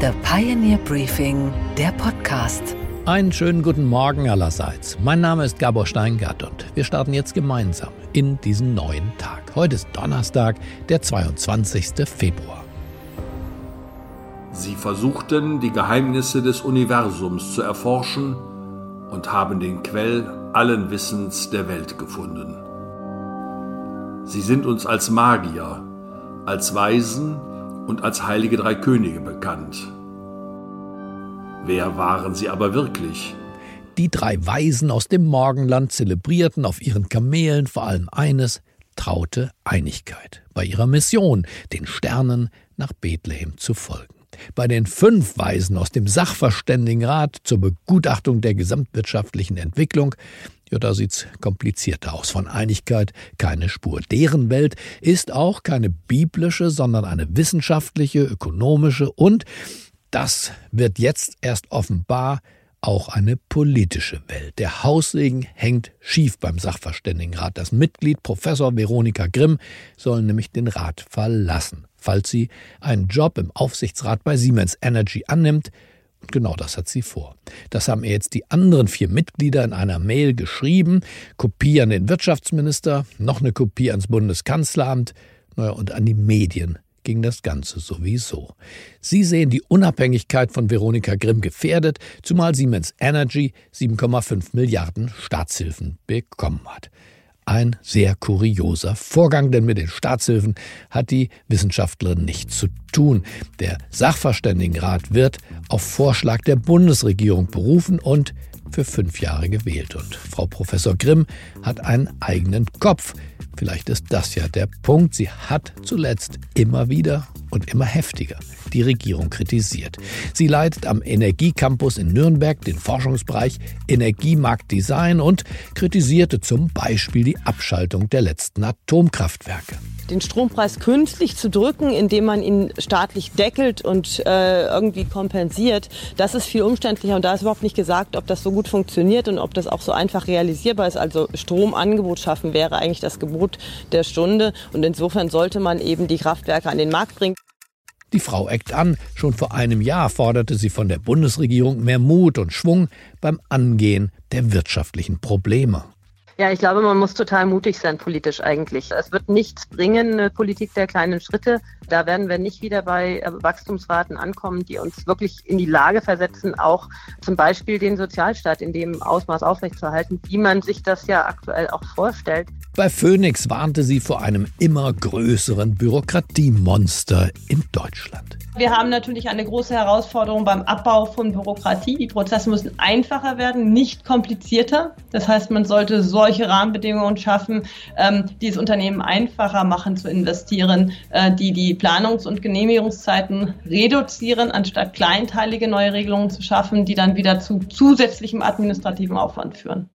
The Pioneer Briefing, der Podcast. Einen schönen guten Morgen allerseits. Mein Name ist Gabor Steingart und wir starten jetzt gemeinsam in diesen neuen Tag. Heute ist Donnerstag, der 22. Februar. Sie versuchten, die Geheimnisse des Universums zu erforschen und haben den Quell allen Wissens der Welt gefunden. Sie sind uns als Magier, als Weisen und als heilige drei Könige bekannt. Wer waren sie aber wirklich? Die drei Weisen aus dem Morgenland zelebrierten auf ihren Kamelen vor allem eines, traute Einigkeit bei ihrer Mission, den Sternen nach Bethlehem zu folgen. Bei den fünf Weisen aus dem Sachverständigenrat zur Begutachtung der gesamtwirtschaftlichen Entwicklung ja, da sieht's komplizierter aus. Von Einigkeit keine Spur. Deren Welt ist auch keine biblische, sondern eine wissenschaftliche, ökonomische und, das wird jetzt erst offenbar, auch eine politische Welt. Der Haussegen hängt schief beim Sachverständigenrat. Das Mitglied Professor Veronika Grimm soll nämlich den Rat verlassen, falls sie einen Job im Aufsichtsrat bei Siemens Energy annimmt, genau das hat sie vor. Das haben ihr jetzt die anderen vier Mitglieder in einer Mail geschrieben. Kopie an den Wirtschaftsminister, noch eine Kopie ans Bundeskanzleramt naja, und an die Medien ging das Ganze sowieso. Sie sehen die Unabhängigkeit von Veronika Grimm gefährdet, zumal Siemens Energy 7,5 Milliarden Staatshilfen bekommen hat. Ein sehr kurioser Vorgang, denn mit den Staatshilfen hat die Wissenschaftlerin nichts zu tun. Der Sachverständigenrat wird auf Vorschlag der Bundesregierung berufen und für fünf Jahre gewählt. Und Frau Professor Grimm hat einen eigenen Kopf. Vielleicht ist das ja der Punkt. Sie hat zuletzt immer wieder und immer heftiger die Regierung kritisiert. Sie leitet am Energiecampus in Nürnberg den Forschungsbereich Energiemarktdesign und kritisierte zum Beispiel die Abschaltung der letzten Atomkraftwerke den Strompreis künstlich zu drücken, indem man ihn staatlich deckelt und äh, irgendwie kompensiert, das ist viel umständlicher und da ist überhaupt nicht gesagt, ob das so gut funktioniert und ob das auch so einfach realisierbar ist. Also Stromangebot schaffen wäre eigentlich das Gebot der Stunde und insofern sollte man eben die Kraftwerke an den Markt bringen. Die Frau eckt an. Schon vor einem Jahr forderte sie von der Bundesregierung mehr Mut und Schwung beim Angehen der wirtschaftlichen Probleme. Ja, ich glaube, man muss total mutig sein politisch eigentlich. Es wird nichts bringen, eine Politik der kleinen Schritte. Da werden wir nicht wieder bei äh, Wachstumsraten ankommen, die uns wirklich in die Lage versetzen, auch zum Beispiel den Sozialstaat in dem Ausmaß aufrechtzuerhalten, wie man sich das ja aktuell auch vorstellt. Bei Phoenix warnte sie vor einem immer größeren Bürokratiemonster in Deutschland. Wir haben natürlich eine große Herausforderung beim Abbau von Bürokratie. Die Prozesse müssen einfacher werden, nicht komplizierter. Das heißt, man sollte solche Rahmenbedingungen schaffen, ähm, die es Unternehmen einfacher machen zu investieren, äh, die die Planungs- und Genehmigungszeiten reduzieren, anstatt kleinteilige neue Regelungen zu schaffen, die dann wieder zu zusätzlichem administrativen Aufwand führen.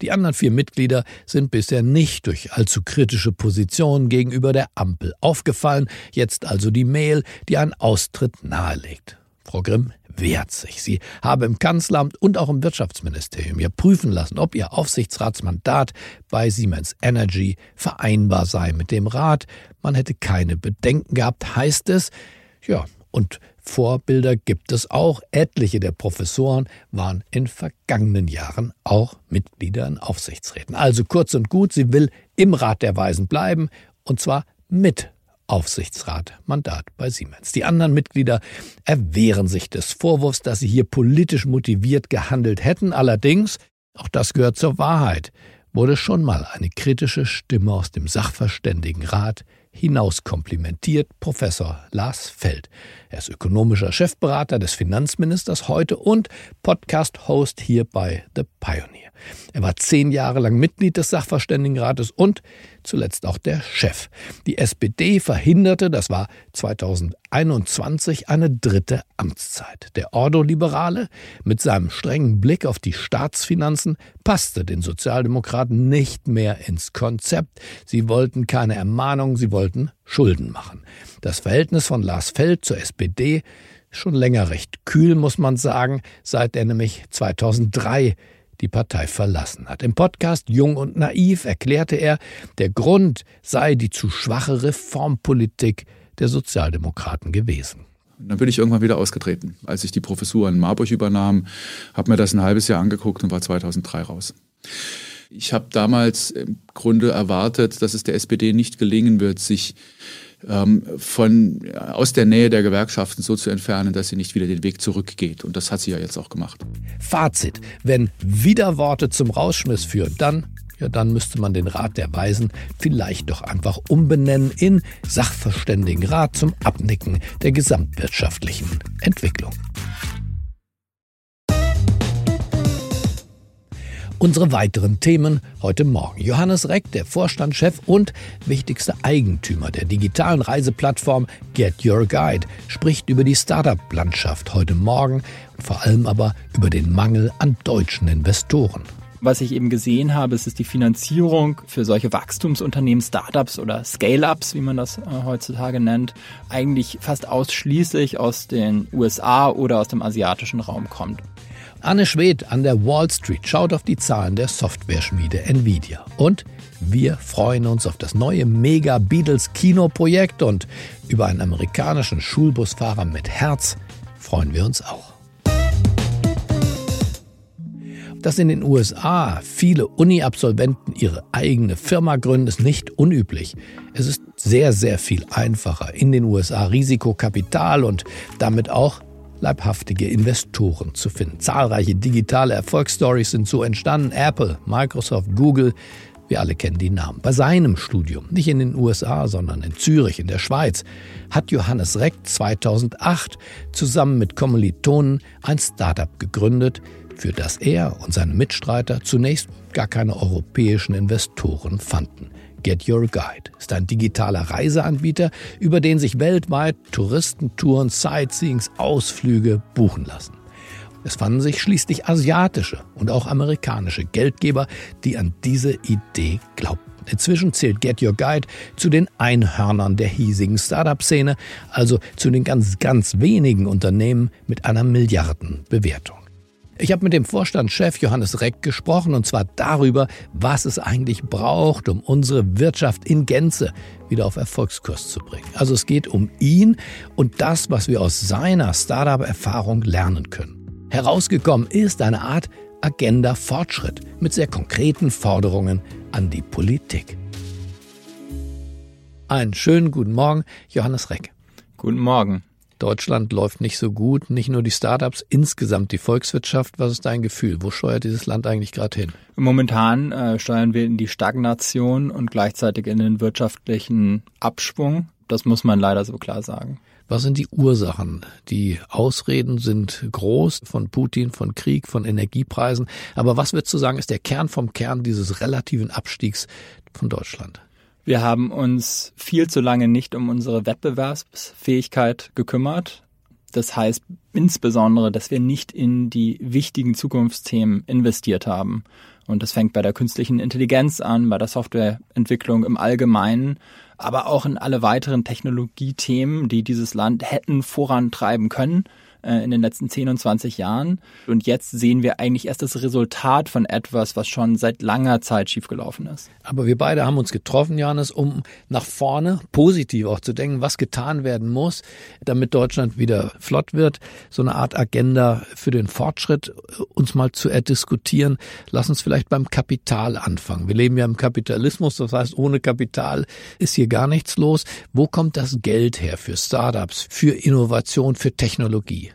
Die anderen vier Mitglieder sind bisher nicht durch allzu kritische Positionen gegenüber der Ampel aufgefallen, jetzt also die Mail, die einen Austritt nahelegt. Frau Grimm wehrt sich. Sie habe im Kanzleramt und auch im Wirtschaftsministerium ja prüfen lassen, ob ihr Aufsichtsratsmandat bei Siemens Energy vereinbar sei mit dem Rat. Man hätte keine Bedenken gehabt, heißt es. Ja, und Vorbilder gibt es auch. Etliche der Professoren waren in vergangenen Jahren auch Mitglieder in Aufsichtsräten. Also kurz und gut, sie will im Rat der Weisen bleiben und zwar mit Aufsichtsratmandat bei Siemens. Die anderen Mitglieder erwehren sich des Vorwurfs, dass sie hier politisch motiviert gehandelt hätten. Allerdings, auch das gehört zur Wahrheit, wurde schon mal eine kritische Stimme aus dem Sachverständigenrat hinaus komplimentiert Professor Lars Feld. Er ist ökonomischer Chefberater des Finanzministers heute und Podcast-Host hier bei The Pioneer. Er war zehn Jahre lang Mitglied des Sachverständigenrates und zuletzt auch der Chef. Die SPD verhinderte, das war 2021, eine dritte Amtszeit. Der Ordo-Liberale mit seinem strengen Blick auf die Staatsfinanzen passte den Sozialdemokraten nicht mehr ins Konzept. Sie wollten keine Ermahnung, sie wollten Schulden machen. Das Verhältnis von Lars Feld zur SPD schon länger recht kühl, muss man sagen, seit er nämlich 2003 die Partei verlassen hat. Im Podcast Jung und Naiv erklärte er, der Grund sei die zu schwache Reformpolitik der Sozialdemokraten gewesen. Dann bin ich irgendwann wieder ausgetreten. Als ich die Professur in Marburg übernahm, habe mir das ein halbes Jahr angeguckt und war 2003 raus. Ich habe damals im Grunde erwartet, dass es der SPD nicht gelingen wird, sich ähm, von, aus der Nähe der Gewerkschaften so zu entfernen, dass sie nicht wieder den Weg zurückgeht. Und das hat sie ja jetzt auch gemacht. Fazit. Wenn Widerworte zum Rausschmiss führen, dann ja, dann müsste man den Rat der Weisen vielleicht doch einfach umbenennen in Sachverständigenrat zum Abnicken der gesamtwirtschaftlichen Entwicklung. Unsere weiteren Themen heute Morgen. Johannes Reck, der Vorstandschef und wichtigster Eigentümer der digitalen Reiseplattform Get Your Guide, spricht über die Startup-Landschaft heute Morgen und vor allem aber über den Mangel an deutschen Investoren. Was ich eben gesehen habe, ist, dass die Finanzierung für solche Wachstumsunternehmen, Startups oder Scale-ups, wie man das äh, heutzutage nennt, eigentlich fast ausschließlich aus den USA oder aus dem asiatischen Raum kommt. Anne Schwedt an der Wall Street schaut auf die Zahlen der Software-Schmiede Nvidia. Und wir freuen uns auf das neue Mega Beatles Kinoprojekt und über einen amerikanischen Schulbusfahrer mit Herz freuen wir uns auch. Dass in den USA viele Uni-Absolventen ihre eigene Firma gründen, ist nicht unüblich. Es ist sehr, sehr viel einfacher, in den USA Risikokapital und damit auch leibhaftige Investoren zu finden. Zahlreiche digitale Erfolgsstories sind so entstanden. Apple, Microsoft, Google, wir alle kennen die Namen. Bei seinem Studium, nicht in den USA, sondern in Zürich, in der Schweiz, hat Johannes Reck 2008 zusammen mit Kommilitonen ein Startup gegründet, für das er und seine Mitstreiter zunächst gar keine europäischen Investoren fanden. Get Your Guide ist ein digitaler Reiseanbieter, über den sich weltweit Touristentouren, Sightseeings, Ausflüge buchen lassen. Es fanden sich schließlich asiatische und auch amerikanische Geldgeber, die an diese Idee glaubten. Inzwischen zählt Get Your Guide zu den Einhörnern der hiesigen Startup-Szene, also zu den ganz, ganz wenigen Unternehmen mit einer Milliardenbewertung. Ich habe mit dem Vorstandschef Johannes Reck gesprochen und zwar darüber, was es eigentlich braucht, um unsere Wirtschaft in Gänze wieder auf Erfolgskurs zu bringen. Also es geht um ihn und das, was wir aus seiner Startup-Erfahrung lernen können. Herausgekommen ist eine Art Agenda Fortschritt mit sehr konkreten Forderungen an die Politik. Einen schönen guten Morgen, Johannes Reck. Guten Morgen. Deutschland läuft nicht so gut, nicht nur die Startups, insgesamt die Volkswirtschaft. Was ist dein Gefühl? Wo steuert dieses Land eigentlich gerade hin? Momentan äh, steuern wir in die Stagnation und gleichzeitig in den wirtschaftlichen Abschwung. Das muss man leider so klar sagen. Was sind die Ursachen? Die Ausreden sind groß von Putin, von Krieg, von Energiepreisen. Aber was wird zu sagen, ist der Kern vom Kern dieses relativen Abstiegs von Deutschland? Wir haben uns viel zu lange nicht um unsere Wettbewerbsfähigkeit gekümmert. Das heißt insbesondere, dass wir nicht in die wichtigen Zukunftsthemen investiert haben. Und das fängt bei der künstlichen Intelligenz an, bei der Softwareentwicklung im Allgemeinen, aber auch in alle weiteren Technologiethemen, die dieses Land hätten vorantreiben können äh, in den letzten 10 und 20 Jahren. Und jetzt sehen wir eigentlich erst das Resultat von etwas, was schon seit langer Zeit schiefgelaufen ist. Aber wir beide haben uns getroffen, Johannes, um nach vorne positiv auch zu denken, was getan werden muss, damit Deutschland wieder flott wird. So eine Art Agenda für den Fortschritt äh, uns mal zu erdiskutieren. Lass uns vielleicht beim Kapital anfangen. Wir leben ja im Kapitalismus, das heißt, ohne Kapital ist hier gar nichts los. Wo kommt das Geld her für Startups, für Innovation, für Technologie?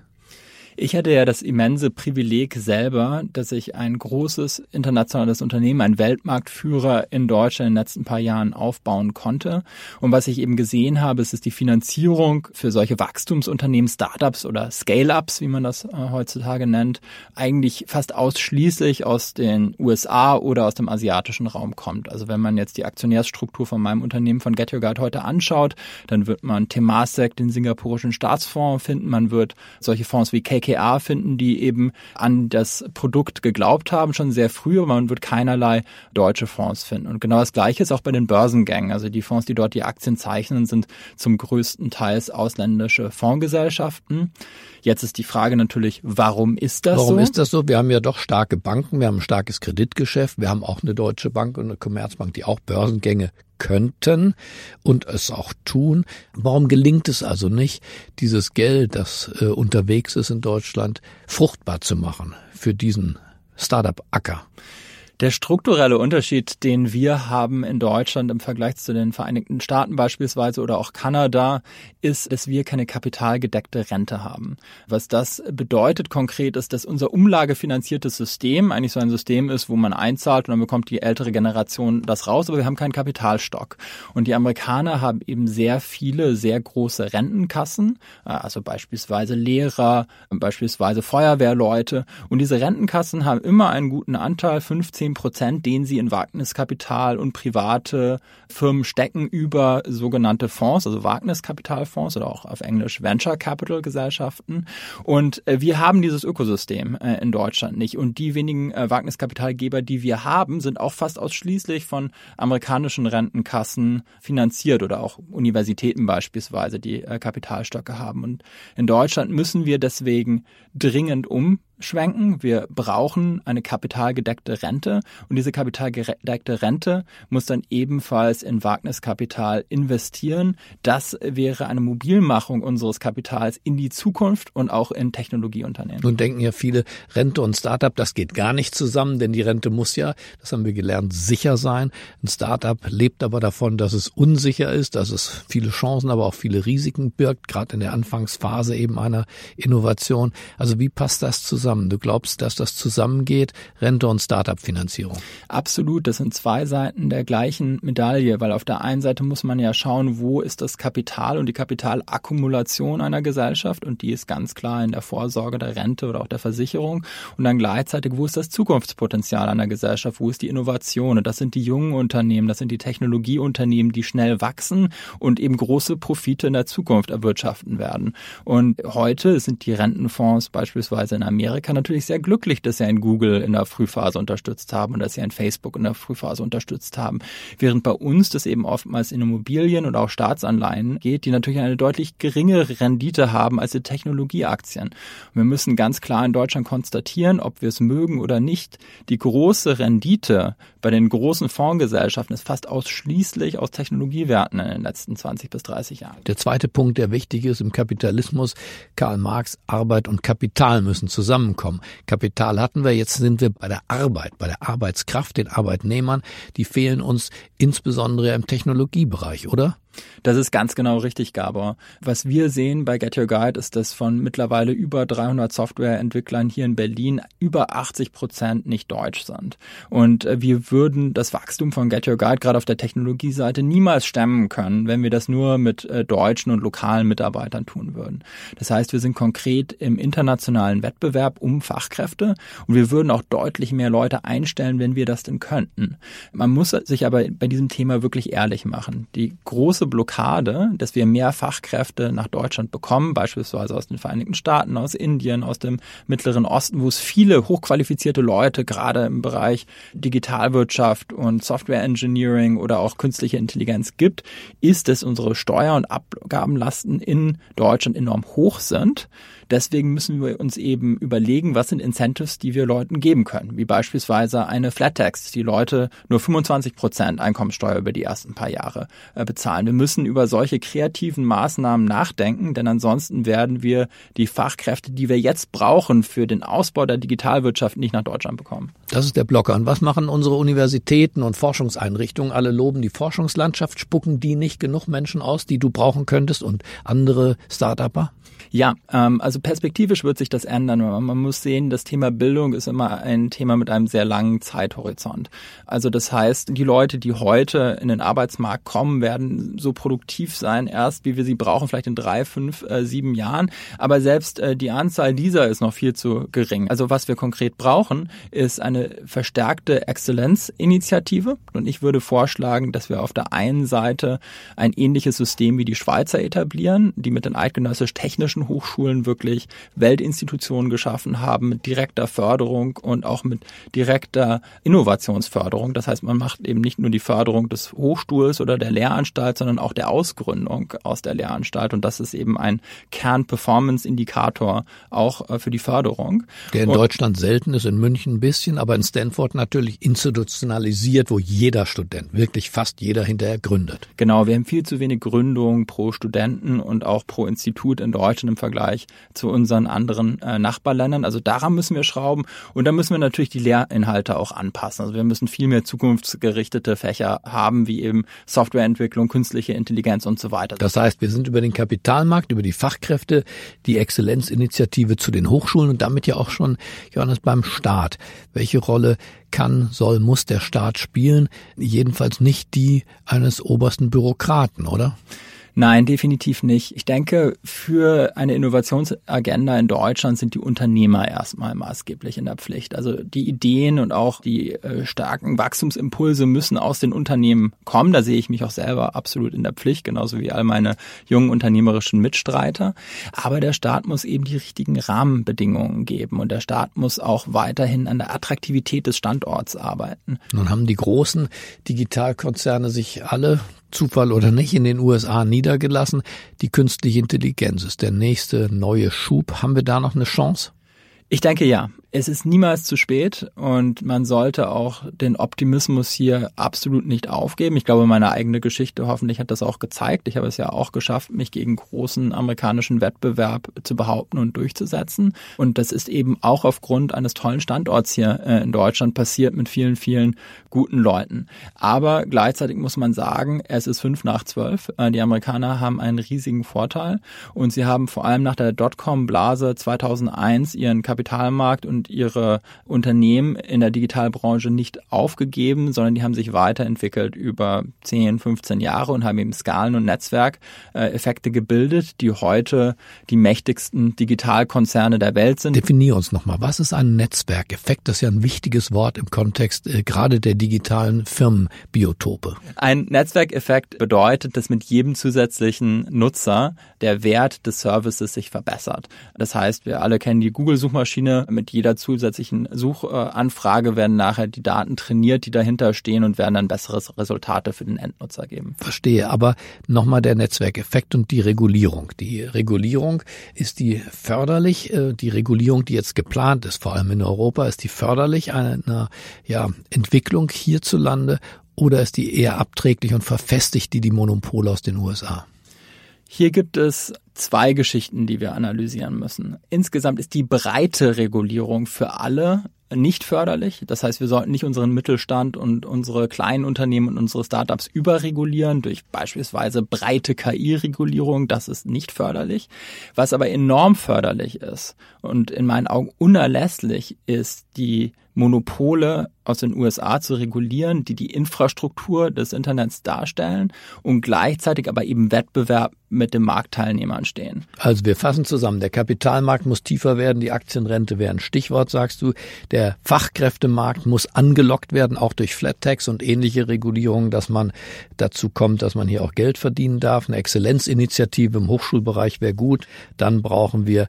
Ich hatte ja das immense Privileg selber, dass ich ein großes internationales Unternehmen, ein Weltmarktführer in Deutschland in den letzten paar Jahren aufbauen konnte. Und was ich eben gesehen habe, ist, dass die Finanzierung für solche Wachstumsunternehmen, Startups oder Scale-ups, wie man das äh, heutzutage nennt, eigentlich fast ausschließlich aus den USA oder aus dem asiatischen Raum kommt. Also wenn man jetzt die Aktionärsstruktur von meinem Unternehmen von Get Your Guide heute anschaut, dann wird man Temasek, den singapurischen Staatsfonds finden, man wird solche Fonds wie KK KKA finden, die eben an das Produkt geglaubt haben, schon sehr früh, aber man wird keinerlei deutsche Fonds finden. Und genau das Gleiche ist auch bei den Börsengängen. Also die Fonds, die dort die Aktien zeichnen, sind zum größten Teils ausländische Fondsgesellschaften. Jetzt ist die Frage natürlich, warum ist das warum so? Warum ist das so? Wir haben ja doch starke Banken, wir haben ein starkes Kreditgeschäft, wir haben auch eine Deutsche Bank und eine Commerzbank, die auch Börsengänge könnten und es auch tun. Warum gelingt es also nicht, dieses Geld, das äh, unterwegs ist in Deutschland, fruchtbar zu machen für diesen Startup-Acker? Der strukturelle Unterschied, den wir haben in Deutschland im Vergleich zu den Vereinigten Staaten beispielsweise oder auch Kanada, ist, dass wir keine kapitalgedeckte Rente haben. Was das bedeutet konkret ist, dass unser umlagefinanziertes System eigentlich so ein System ist, wo man einzahlt und dann bekommt die ältere Generation das raus, aber wir haben keinen Kapitalstock. Und die Amerikaner haben eben sehr viele, sehr große Rentenkassen, also beispielsweise Lehrer, beispielsweise Feuerwehrleute. Und diese Rentenkassen haben immer einen guten Anteil, 15 10 Prozent, den sie in Wagniskapital und private Firmen stecken über sogenannte Fonds, also Wagniskapitalfonds oder auch auf Englisch Venture Capital Gesellschaften. Und äh, wir haben dieses Ökosystem äh, in Deutschland nicht. Und die wenigen äh, Wagniskapitalgeber, die wir haben, sind auch fast ausschließlich von amerikanischen Rentenkassen finanziert oder auch Universitäten beispielsweise, die Kapitalstöcke haben. Und in Deutschland müssen wir deswegen dringend um schwenken. Wir brauchen eine kapitalgedeckte Rente und diese kapitalgedeckte Rente muss dann ebenfalls in Wagniskapital investieren. Das wäre eine Mobilmachung unseres Kapitals in die Zukunft und auch in Technologieunternehmen. Nun denken ja viele, Rente und Startup, das geht gar nicht zusammen, denn die Rente muss ja, das haben wir gelernt, sicher sein. Ein Startup lebt aber davon, dass es unsicher ist, dass es viele Chancen, aber auch viele Risiken birgt, gerade in der Anfangsphase eben einer Innovation. Also wie passt das zusammen? Zusammen? Du glaubst, dass das zusammengeht, Rente und Startup-Finanzierung? Absolut, das sind zwei Seiten der gleichen Medaille, weil auf der einen Seite muss man ja schauen, wo ist das Kapital und die Kapitalakkumulation einer Gesellschaft und die ist ganz klar in der Vorsorge der Rente oder auch der Versicherung und dann gleichzeitig, wo ist das Zukunftspotenzial einer Gesellschaft, wo ist die Innovation und das sind die jungen Unternehmen, das sind die Technologieunternehmen, die schnell wachsen und eben große Profite in der Zukunft erwirtschaften werden. Und heute sind die Rentenfonds beispielsweise in Amerika Amerika natürlich sehr glücklich, dass sie ein Google in der Frühphase unterstützt haben und dass sie ein Facebook in der Frühphase unterstützt haben. Während bei uns das eben oftmals in Immobilien oder auch Staatsanleihen geht, die natürlich eine deutlich geringere Rendite haben als die Technologieaktien. Und wir müssen ganz klar in Deutschland konstatieren, ob wir es mögen oder nicht, die große Rendite bei den großen Fondsgesellschaften ist fast ausschließlich aus Technologiewerten in den letzten 20 bis 30 Jahren. Der zweite Punkt, der wichtig ist im Kapitalismus, Karl Marx, Arbeit und Kapital müssen zusammen zusammenkommen. Kapital hatten wir, jetzt sind wir bei der Arbeit, bei der Arbeitskraft, den Arbeitnehmern. Die fehlen uns insbesondere im Technologiebereich, oder? Das ist ganz genau richtig, Gabor. Was wir sehen bei Get Your Guide ist, dass von mittlerweile über 300 Softwareentwicklern hier in Berlin über 80 Prozent nicht deutsch sind. Und äh, wir würden das Wachstum von Get Your Guide gerade auf der Technologieseite niemals stemmen können, wenn wir das nur mit äh, deutschen und lokalen Mitarbeitern tun würden. Das heißt, wir sind konkret im internationalen Wettbewerb um Fachkräfte und wir würden auch deutlich mehr Leute einstellen, wenn wir das denn könnten. Man muss sich aber bei diesem Thema wirklich ehrlich machen. Die große Blockade, dass wir mehr Fachkräfte nach Deutschland bekommen, beispielsweise aus den Vereinigten Staaten, aus Indien, aus dem Mittleren Osten, wo es viele hochqualifizierte Leute gerade im Bereich Digitalwirtschaft und Software Engineering oder auch künstliche Intelligenz gibt, ist, dass unsere Steuer- und Abgabenlasten in Deutschland enorm hoch sind. Deswegen müssen wir uns eben überlegen, was sind Incentives, die wir Leuten geben können, wie beispielsweise eine Flat Tax, die Leute nur 25 Prozent Einkommensteuer über die ersten paar Jahre äh, bezahlen. Wir müssen über solche kreativen Maßnahmen nachdenken, denn ansonsten werden wir die Fachkräfte, die wir jetzt brauchen für den Ausbau der Digitalwirtschaft, nicht nach Deutschland bekommen. Das ist der Blocker. Und was machen unsere Universitäten und Forschungseinrichtungen? Alle loben die Forschungslandschaft. Spucken die nicht genug Menschen aus, die du brauchen könntest und andere Start-Upper? Ja, ähm, also perspektivisch wird sich das ändern. Man muss sehen, das Thema Bildung ist immer ein Thema mit einem sehr langen Zeithorizont. Also das heißt, die Leute, die heute in den Arbeitsmarkt kommen, werden so produktiv sein, erst wie wir sie brauchen, vielleicht in drei, fünf, äh, sieben Jahren. Aber selbst äh, die Anzahl dieser ist noch viel zu gering. Also was wir konkret brauchen, ist eine verstärkte Exzellenzinitiative. Und ich würde vorschlagen, dass wir auf der einen Seite ein ähnliches System wie die Schweizer etablieren, die mit den eidgenössisch technischen Hochschulen wirklich Weltinstitutionen geschaffen haben mit direkter Förderung und auch mit direkter Innovationsförderung. Das heißt, man macht eben nicht nur die Förderung des Hochstuhls oder der Lehranstalt, sondern auch der Ausgründung aus der Lehranstalt. Und das ist eben ein Kern-Performance-Indikator auch äh, für die Förderung. Der in und Deutschland selten ist, in München ein bisschen, aber in Stanford natürlich institutionalisiert, wo jeder Student, wirklich fast jeder hinterher gründet. Genau, wir haben viel zu wenig Gründung pro Studenten und auch pro Institut in Deutschland im Vergleich zu unseren anderen äh, Nachbarländern. Also daran müssen wir schrauben und da müssen wir natürlich die Lehrinhalte auch anpassen. Also wir müssen viel mehr zukunftsgerichtete Fächer haben, wie eben Softwareentwicklung, künstliche Intelligenz und so weiter. Das heißt, wir sind über den Kapitalmarkt, über die Fachkräfte, die Exzellenzinitiative zu den Hochschulen und damit ja auch schon, Johannes, beim Staat. Welche Rolle kann, soll, muss der Staat spielen? Jedenfalls nicht die eines obersten Bürokraten, oder? Nein, definitiv nicht. Ich denke, für eine Innovationsagenda in Deutschland sind die Unternehmer erstmal maßgeblich in der Pflicht. Also die Ideen und auch die äh, starken Wachstumsimpulse müssen aus den Unternehmen kommen. Da sehe ich mich auch selber absolut in der Pflicht, genauso wie all meine jungen unternehmerischen Mitstreiter. Aber der Staat muss eben die richtigen Rahmenbedingungen geben und der Staat muss auch weiterhin an der Attraktivität des Standorts arbeiten. Nun haben die großen Digitalkonzerne sich alle Zufall oder nicht, in den USA niedergelassen. Die künstliche Intelligenz ist der nächste neue Schub. Haben wir da noch eine Chance? Ich denke ja es ist niemals zu spät und man sollte auch den Optimismus hier absolut nicht aufgeben. Ich glaube, meine eigene Geschichte hoffentlich hat das auch gezeigt. Ich habe es ja auch geschafft, mich gegen großen amerikanischen Wettbewerb zu behaupten und durchzusetzen. Und das ist eben auch aufgrund eines tollen Standorts hier äh, in Deutschland passiert mit vielen, vielen guten Leuten. Aber gleichzeitig muss man sagen, es ist fünf nach zwölf. Äh, die Amerikaner haben einen riesigen Vorteil und sie haben vor allem nach der Dotcom-Blase 2001 ihren Kapitalmarkt und und ihre Unternehmen in der Digitalbranche nicht aufgegeben, sondern die haben sich weiterentwickelt über 10, 15 Jahre und haben eben Skalen- und Netzwerkeffekte gebildet, die heute die mächtigsten Digitalkonzerne der Welt sind. Definier uns nochmal, was ist ein Netzwerkeffekt? Das ist ja ein wichtiges Wort im Kontext äh, gerade der digitalen Firmenbiotope. Ein Netzwerkeffekt bedeutet, dass mit jedem zusätzlichen Nutzer der Wert des Services sich verbessert. Das heißt, wir alle kennen die Google-Suchmaschine. Mit jeder zusätzlichen Suchanfrage werden nachher die Daten trainiert, die dahinter stehen und werden dann bessere Resultate für den Endnutzer geben. Verstehe, aber nochmal der Netzwerkeffekt und die Regulierung. Die Regulierung ist die förderlich, äh, die Regulierung, die jetzt geplant ist, vor allem in Europa, ist die förderlich einer ja, Entwicklung hierzulande oder ist die eher abträglich und verfestigt die die Monopole aus den USA? Hier gibt es zwei Geschichten, die wir analysieren müssen. Insgesamt ist die breite Regulierung für alle nicht förderlich. Das heißt, wir sollten nicht unseren Mittelstand und unsere kleinen Unternehmen und unsere Startups überregulieren durch beispielsweise breite KI-Regulierung. Das ist nicht förderlich. Was aber enorm förderlich ist und in meinen Augen unerlässlich ist die Monopole aus den USA zu regulieren, die die Infrastruktur des Internets darstellen und gleichzeitig aber eben Wettbewerb mit den Marktteilnehmern stehen. Also wir fassen zusammen, der Kapitalmarkt muss tiefer werden, die Aktienrente wäre ein Stichwort, sagst du. Der Fachkräftemarkt muss angelockt werden, auch durch Flat Tax und ähnliche Regulierungen, dass man dazu kommt, dass man hier auch Geld verdienen darf. Eine Exzellenzinitiative im Hochschulbereich wäre gut. Dann brauchen wir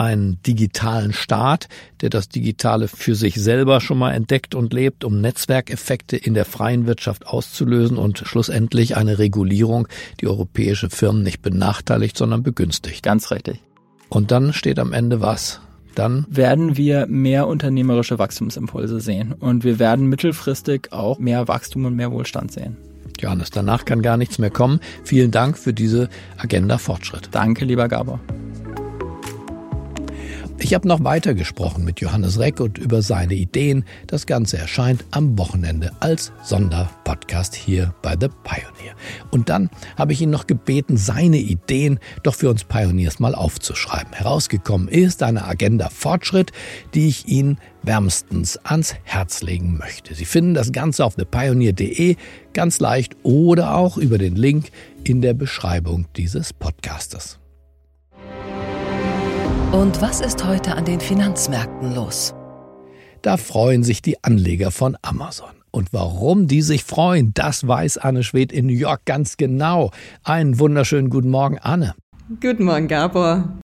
einen digitalen Staat, der das Digitale für sich selber schon mal entdeckt und lebt, um Netzwerkeffekte in der freien Wirtschaft auszulösen und schlussendlich eine Regulierung, die europäische Firmen nicht benachteiligt, sondern begünstigt. Ganz richtig. Und dann steht am Ende was? Dann werden wir mehr unternehmerische Wachstumsimpulse sehen und wir werden mittelfristig auch mehr Wachstum und mehr Wohlstand sehen. Johannes, danach kann gar nichts mehr kommen. Vielen Dank für diese Agenda Fortschritt. Danke, lieber Gabor. Ich habe noch weiter gesprochen mit Johannes Reck und über seine Ideen. Das Ganze erscheint am Wochenende als Sonderpodcast hier bei The Pioneer. Und dann habe ich ihn noch gebeten, seine Ideen doch für uns Pioneers mal aufzuschreiben. Herausgekommen ist eine Agenda Fortschritt, die ich Ihnen wärmstens ans Herz legen möchte. Sie finden das Ganze auf thepioneer.de ganz leicht oder auch über den Link in der Beschreibung dieses Podcastes. Und was ist heute an den Finanzmärkten los? Da freuen sich die Anleger von Amazon. Und warum die sich freuen, das weiß Anne Schwed in New York ganz genau. Einen wunderschönen guten Morgen, Anne. Guten Morgen, Gabor.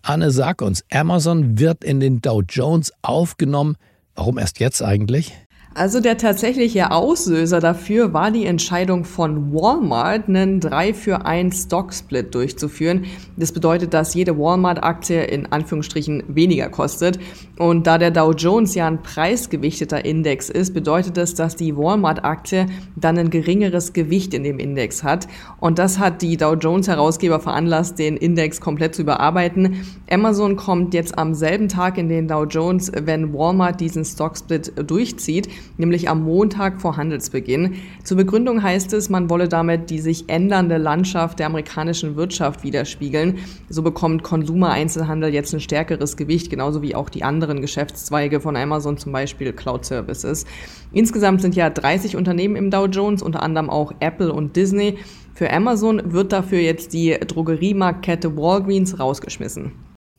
Anne, sag uns, Amazon wird in den Dow Jones aufgenommen. Warum erst jetzt eigentlich? Also der tatsächliche Auslöser dafür war die Entscheidung von Walmart, einen 3 für 1 Stock-Split durchzuführen. Das bedeutet, dass jede Walmart-Aktie in Anführungsstrichen weniger kostet. Und da der Dow Jones ja ein preisgewichteter Index ist, bedeutet das, dass die Walmart-Aktie dann ein geringeres Gewicht in dem Index hat. Und das hat die Dow Jones-Herausgeber veranlasst, den Index komplett zu überarbeiten. Amazon kommt jetzt am selben Tag in den Dow Jones, wenn Walmart diesen Stock-Split durchzieht nämlich am Montag vor Handelsbeginn. Zur Begründung heißt es, man wolle damit die sich ändernde Landschaft der amerikanischen Wirtschaft widerspiegeln. So bekommt Konsumereinzelhandel jetzt ein stärkeres Gewicht, genauso wie auch die anderen Geschäftszweige von Amazon, zum Beispiel Cloud Services. Insgesamt sind ja 30 Unternehmen im Dow Jones, unter anderem auch Apple und Disney. Für Amazon wird dafür jetzt die Drogeriemarktkette Walgreens rausgeschmissen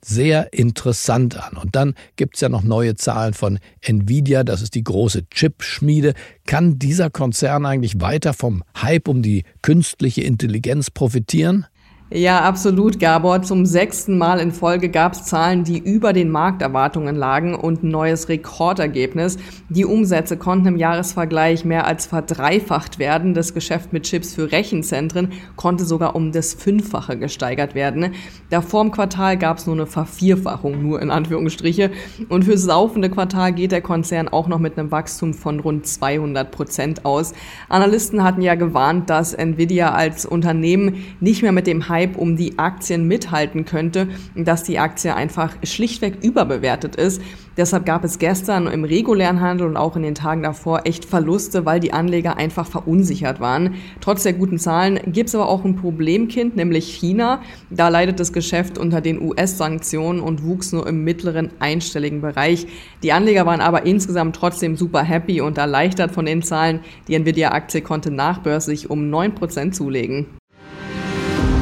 sehr interessant an. Und dann gibt es ja noch neue Zahlen von Nvidia, das ist die große Chip-Schmiede. Kann dieser Konzern eigentlich weiter vom Hype um die künstliche Intelligenz profitieren? Ja, absolut, Gabor. Zum sechsten Mal in Folge gab es Zahlen, die über den Markterwartungen lagen und ein neues Rekordergebnis. Die Umsätze konnten im Jahresvergleich mehr als verdreifacht werden. Das Geschäft mit Chips für Rechenzentren konnte sogar um das Fünffache gesteigert werden. Davor im Quartal gab es nur eine Vervierfachung, nur in Anführungsstriche. Und fürs laufende Quartal geht der Konzern auch noch mit einem Wachstum von rund 200 Prozent aus. Analysten hatten ja gewarnt, dass Nvidia als Unternehmen nicht mehr mit dem Hype um die Aktien mithalten könnte, dass die Aktie einfach schlichtweg überbewertet ist. Deshalb gab es gestern im regulären Handel und auch in den Tagen davor echt Verluste, weil die Anleger einfach verunsichert waren. Trotz der guten Zahlen gibt es aber auch ein Problemkind, nämlich China. Da leidet das Geschäft unter den US-Sanktionen und wuchs nur im mittleren einstelligen Bereich. Die Anleger waren aber insgesamt trotzdem super happy und erleichtert von den Zahlen. Die Nvidia-Aktie konnte nachbörslich um 9% zulegen.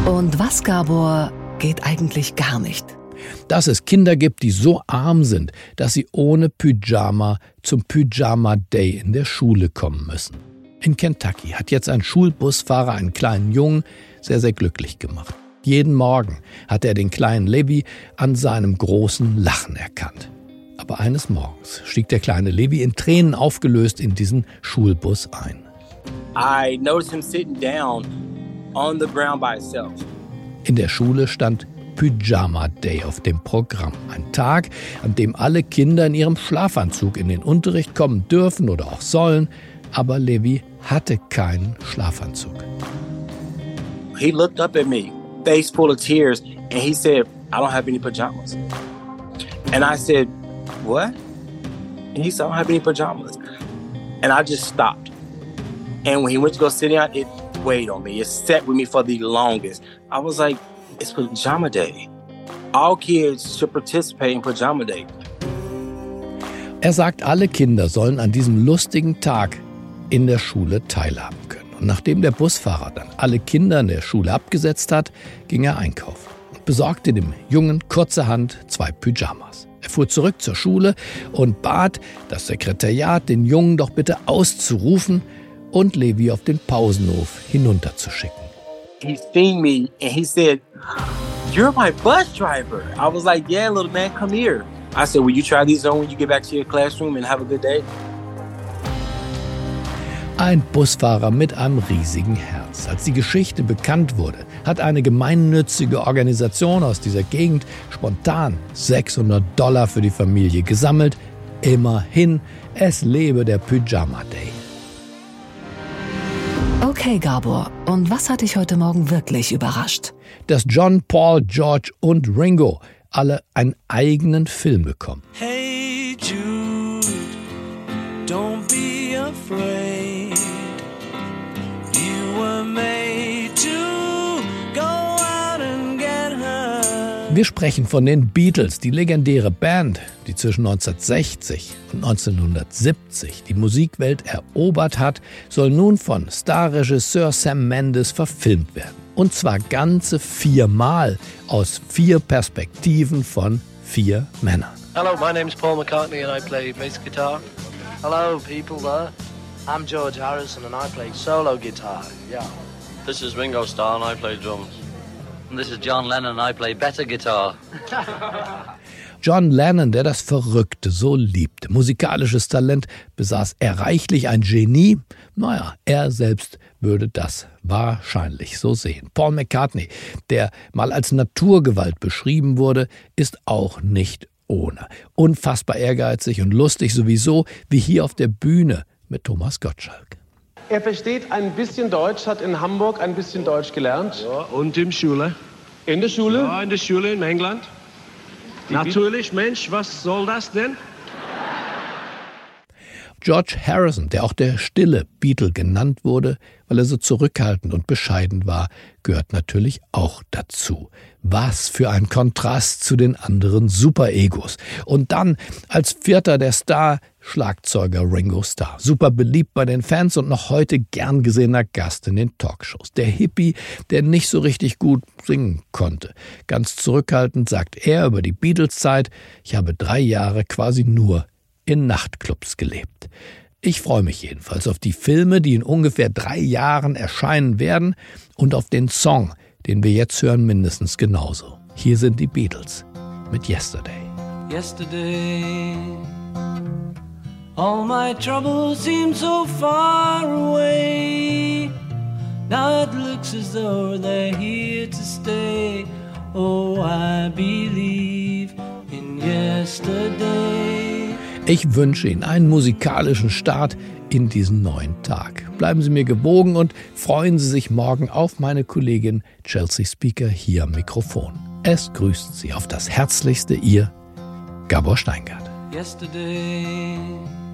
Und was, Gabor, geht eigentlich gar nicht? Dass es Kinder gibt, die so arm sind, dass sie ohne Pyjama zum Pyjama Day in der Schule kommen müssen. In Kentucky hat jetzt ein Schulbusfahrer einen kleinen Jungen sehr, sehr glücklich gemacht. Jeden Morgen hat er den kleinen Levi an seinem großen Lachen erkannt. Aber eines Morgens stieg der kleine Levi in Tränen aufgelöst in diesen Schulbus ein. I noticed him sitting down on the ground by itself. In der Schule stand Pyjama Day auf dem Programm. Ein Tag, an dem alle Kinder in ihrem Schlafanzug in den Unterricht kommen dürfen oder auch sollen. Aber Levi hatte keinen Schlafanzug. He looked up at me, face full of tears, and he said, I don't have any pajamas. And I said, What? And he said, I don't have any pajamas. And I just stopped. And when he went to go sit down, it weighed on me. It sat with me for the longest. I was like, it's pajama day. All kids should participate in pajama day. Er sagt, alle Kinder sollen an diesem lustigen Tag in der Schule teilhaben können. Und nachdem der Busfahrer dann alle Kinder in der Schule abgesetzt hat, ging er einkaufen und besorgte dem Jungen kurzerhand zwei Pyjamas. Er fuhr zurück zur Schule und bat das Sekretariat, den Jungen doch bitte auszurufen, und Levi auf den Pausenhof hinunterzuschicken. He seen me and he said, You're my bus driver. I was like, Yeah, little man, come here. I said, Will you try these on when you get back to your classroom and have a good day? Ein Busfahrer mit einem riesigen Herz. Als die Geschichte bekannt wurde, hat eine gemeinnützige Organisation aus dieser Gegend spontan 600 Dollar für die Familie gesammelt. Immerhin, es lebe der Pyjama Day. Okay, Gabor, und was hat dich heute Morgen wirklich überrascht? Dass John, Paul, George und Ringo alle einen eigenen Film bekommen. Hey Jude, don't be afraid. Wir sprechen von den Beatles, die legendäre Band, die zwischen 1960 und 1970 die Musikwelt erobert hat, soll nun von Starregisseur Sam Mendes verfilmt werden. Und zwar ganze viermal aus vier Perspektiven von vier Männern. Hello, my name's Paul McCartney and I play bass guitar. Hello, people there. I'm George Harrison and I play solo guitar. Yeah. This is Ringo Starr and I play drums. And this is John Lennon. I play better guitar. John Lennon, der das Verrückte so liebte. Musikalisches Talent besaß er reichlich, ein Genie. Naja, er selbst würde das wahrscheinlich so sehen. Paul McCartney, der mal als Naturgewalt beschrieben wurde, ist auch nicht ohne. Unfassbar ehrgeizig und lustig sowieso, wie hier auf der Bühne mit Thomas Gottschalk. Er versteht ein bisschen Deutsch, hat in Hamburg ein bisschen Deutsch gelernt. Ja, und in Schule. In der Schule? Ja, in der Schule in England. Die Natürlich, Mensch, was soll das denn? George Harrison, der auch der stille Beatle genannt wurde, weil er so zurückhaltend und bescheiden war, gehört natürlich auch dazu. Was für ein Kontrast zu den anderen Superegos. Und dann als vierter der Star Schlagzeuger Ringo Starr. Super beliebt bei den Fans und noch heute gern gesehener Gast in den Talkshows. Der Hippie, der nicht so richtig gut singen konnte. Ganz zurückhaltend sagt er über die Beatles-Zeit, ich habe drei Jahre quasi nur in Nachtclubs gelebt. Ich freue mich jedenfalls auf die Filme, die in ungefähr drei Jahren erscheinen werden und auf den Song, den wir jetzt hören, mindestens genauso. Hier sind die Beatles mit Yesterday. Yesterday, all my troubles seem so far away. Now it looks as though they're here to stay. Oh, I believe in yesterday. Ich wünsche Ihnen einen musikalischen Start in diesen neuen Tag. Bleiben Sie mir gewogen und freuen Sie sich morgen auf meine Kollegin Chelsea Speaker hier am Mikrofon. Es grüßt Sie auf das Herzlichste Ihr Gabor Steingart. Yesterday,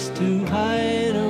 place to hide away.